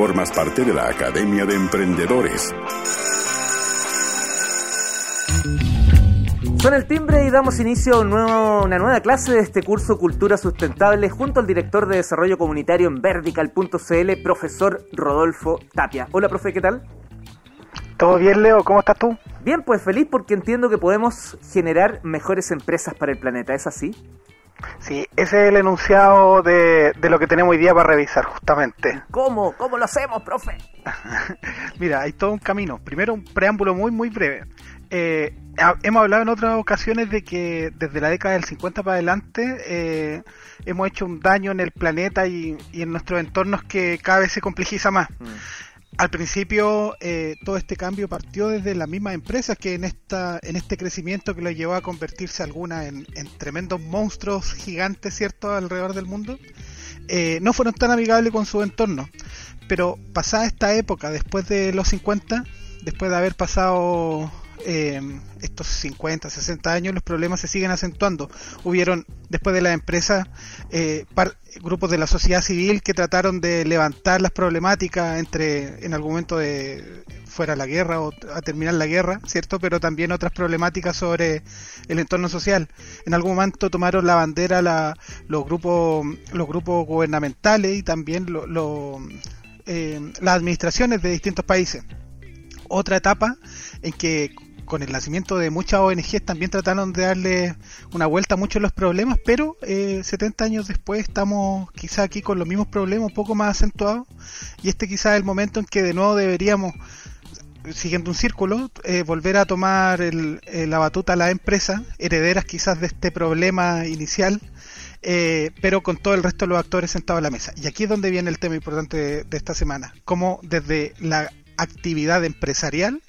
formas parte de la Academia de Emprendedores. Son el timbre y damos inicio a una nueva clase de este curso Cultura Sustentable junto al director de Desarrollo Comunitario en vertical.cl, profesor Rodolfo Tapia. Hola, profe, ¿qué tal? ¿Todo bien, Leo? ¿Cómo estás tú? Bien, pues feliz porque entiendo que podemos generar mejores empresas para el planeta, ¿es así? Sí, ese es el enunciado de, lo que tenemos hoy día para revisar, justamente. ¿Cómo? ¿Cómo lo hacemos, profe? Mira, hay todo un camino. Primero, un preámbulo muy, muy breve. Eh, hemos hablado en otras ocasiones de que desde la década del 50 para adelante eh, hemos hecho un daño en el planeta y, en nuestros entornos que cada vez se complejiza más. Mm. Al principio eh, todo este cambio partió desde las mismas empresas que en esta en este crecimiento que lo llevó a convertirse algunas en, tremendos monstruos gigantes, ¿cierto?, alrededor del mundo. no fueron tan amigables con su entorno. Pero pasada esta época, después de los 50, después de haber pasado eh, estos 50, 60 años los problemas se siguen acentuando. Hubieron, después de la empresa, eh, grupos de la sociedad civil que trataron de levantar las problemáticas entre, en algún momento de fuera la guerra o a terminar la guerra, ¿cierto? Pero también otras problemáticas sobre el entorno social. En algún momento tomaron la bandera los grupos los grupos gubernamentales y también eh, las administraciones de distintos países. Otra etapa en que con el nacimiento de muchas ONGs también trataron de darle una vuelta a muchos los problemas, pero 70 eh, años después estamos quizá aquí con los mismos problemas, un poco más acentuados, y este quizá es el momento en que de nuevo deberíamos, siguiendo un círculo, eh, volver a tomar el, eh, la batuta a la empresa, herederas quizás de este problema inicial, pero con todo el resto de los actores sentados a la mesa. Y aquí es donde viene el tema importante de, de esta semana, cómo desde la actividad empresarial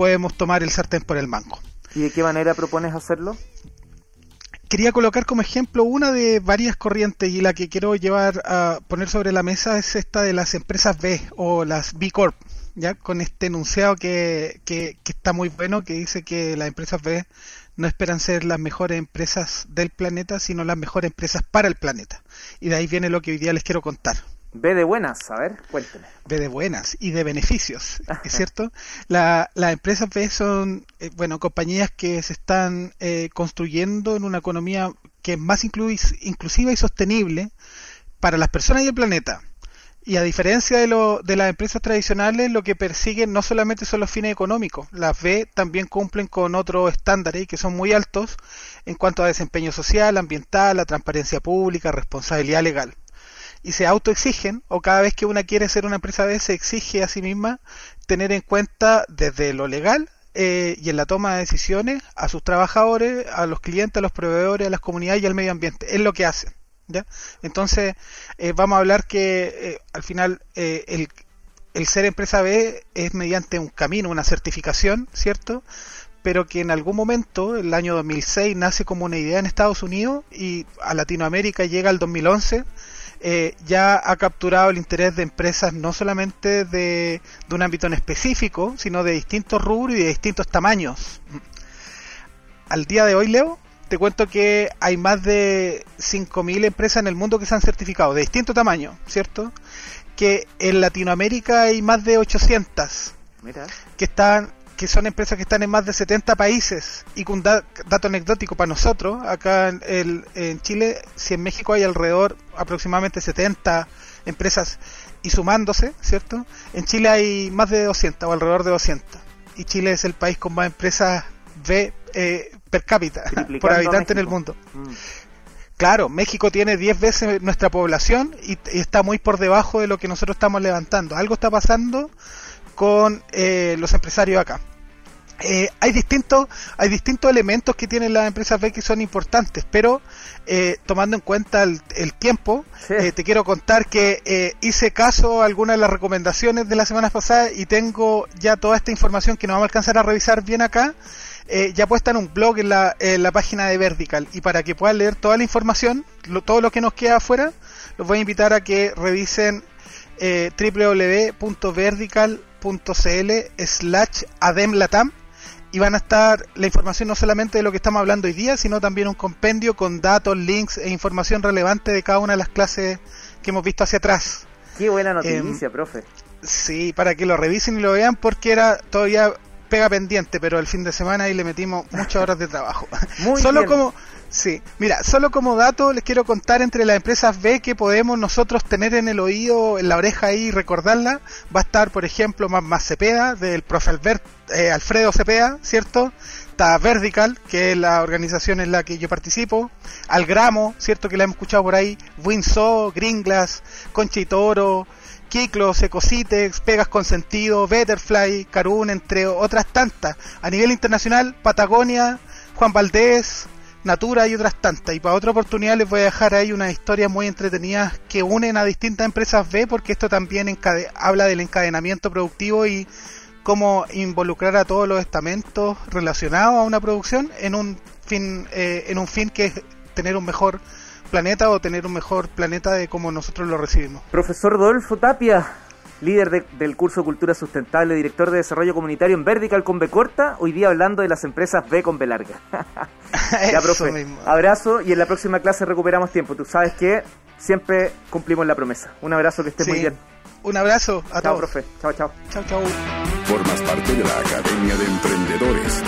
podemos tomar el sartén por el mango. ¿Y de qué manera propones hacerlo? Quería colocar como ejemplo una de varias corrientes y la que quiero llevar a poner sobre la mesa es esta de las empresas B o las B Corp, ya con este enunciado que, que, que está muy bueno que dice que las empresas B no esperan ser las mejores empresas del planeta, sino las mejores empresas para el planeta. Y de ahí viene lo que hoy día les quiero contar. B de buenas, a ver, cuénteme. B de buenas y de beneficios, ¿es cierto? las empresas B son, eh, bueno, compañías que se están eh, construyendo en una economía que es más inclusiva y sostenible para las personas y el planeta. Y a diferencia de, lo, de las empresas tradicionales, lo que persiguen no solamente son los fines económicos, las B también cumplen con otros estándares que son muy altos en cuanto a desempeño social, ambiental, la transparencia pública, responsabilidad legal y se autoexigen, o cada vez que una quiere ser una empresa B, se exige a sí misma tener en cuenta desde lo legal eh, y en la toma de decisiones a sus trabajadores, a los clientes, a los proveedores, a las comunidades y al medio ambiente. Es lo que hacen. ¿ya? Entonces, eh, vamos a hablar que eh, al final el, el ser empresa B es mediante un camino, una certificación, ¿cierto? pero que en algún momento, el año 2006, nace como una idea en Estados Unidos y a Latinoamérica llega el 2011 eh, ya ha capturado el interés de empresas no solamente de, un ámbito en específico, sino de distintos rubros y de distintos tamaños. Al día de hoy, Leo, te cuento que hay más de 5.000 empresas en el mundo que se han certificado, de distinto tamaño, ¿cierto? Que en Latinoamérica hay más de 800 que están que son empresas que están en más de 70 países y con un dato anecdótico para nosotros, acá en, en, Chile, si en México hay alrededor aproximadamente 70 empresas y sumándose, ¿cierto? En Chile hay más de 200 o alrededor de 200 y Chile es el país con más empresas B eh, per cápita por habitante en el mundo. Mm. Claro, México tiene 10 veces nuestra población y, está muy por debajo de lo que nosotros estamos levantando. Algo está pasando con eh, los empresarios acá. Eh, hay distintos hay distintos elementos que tienen las empresas B que son importantes pero eh, tomando en cuenta el, tiempo eh, te quiero contar que hice caso a algunas de las recomendaciones de la semana pasada y tengo ya toda esta información que no vamos a alcanzar a revisar bien acá ya puesta en un blog en la, en la, página de Vertical. Y para que puedan leer toda la información todo lo que nos queda afuera los voy a invitar a que revisen www.vertical.cl slash ademlatam y van a estar la información no solamente de lo que estamos hablando hoy día, sino también un compendio con datos, links e información relevante de cada una de las clases que hemos visto hacia atrás. Qué buena noticia, em, profe. Sí, para que lo revisen y lo vean porque era todavía pega pendiente, pero el fin de semana ahí le metimos muchas horas de trabajo. Muy Solo bien. como Sí, mira, solo como dato les quiero contar entre las empresas B que podemos nosotros tener en el oído, en la oreja ahí y recordarla. Va a estar, por ejemplo, más, más Cepeda, del profe Albert, eh, Alfredo Cepeda, ¿cierto? Está Vertical, que es la organización en la que yo participo. Algramo, ¿cierto? Que la hemos escuchado por ahí. Winso, Gringlas, Concha y Toro, Kiklos, Ecositex, Pegas con Sentido, Betterfly, Carun, entre otras tantas. A nivel internacional, Patagonia, Juan Valdés, Natura y otras tantas. Y para otra oportunidad les voy a dejar ahí unas historias muy entretenidas que unen a distintas empresas B, porque esto también habla del encadenamiento productivo y cómo involucrar a todos los estamentos relacionados a una producción en un fin, eh, en un fin que es tener un mejor planeta o tener un mejor planeta de como nosotros lo recibimos. Profesor Rodolfo Tapia, líder de- del curso Cultura Sustentable, director de Desarrollo Comunitario en Vertical con B corta, hoy día hablando de las empresas B con B larga. ya, Eso profe, mismo. abrazo y en la próxima clase recuperamos tiempo. Tú sabes que siempre cumplimos la promesa. Un abrazo, que esté muy bien. Un abrazo a Chao, todos. profe. Chao, chao. Chao, chao. Formas parte de la Academia de Emprendedores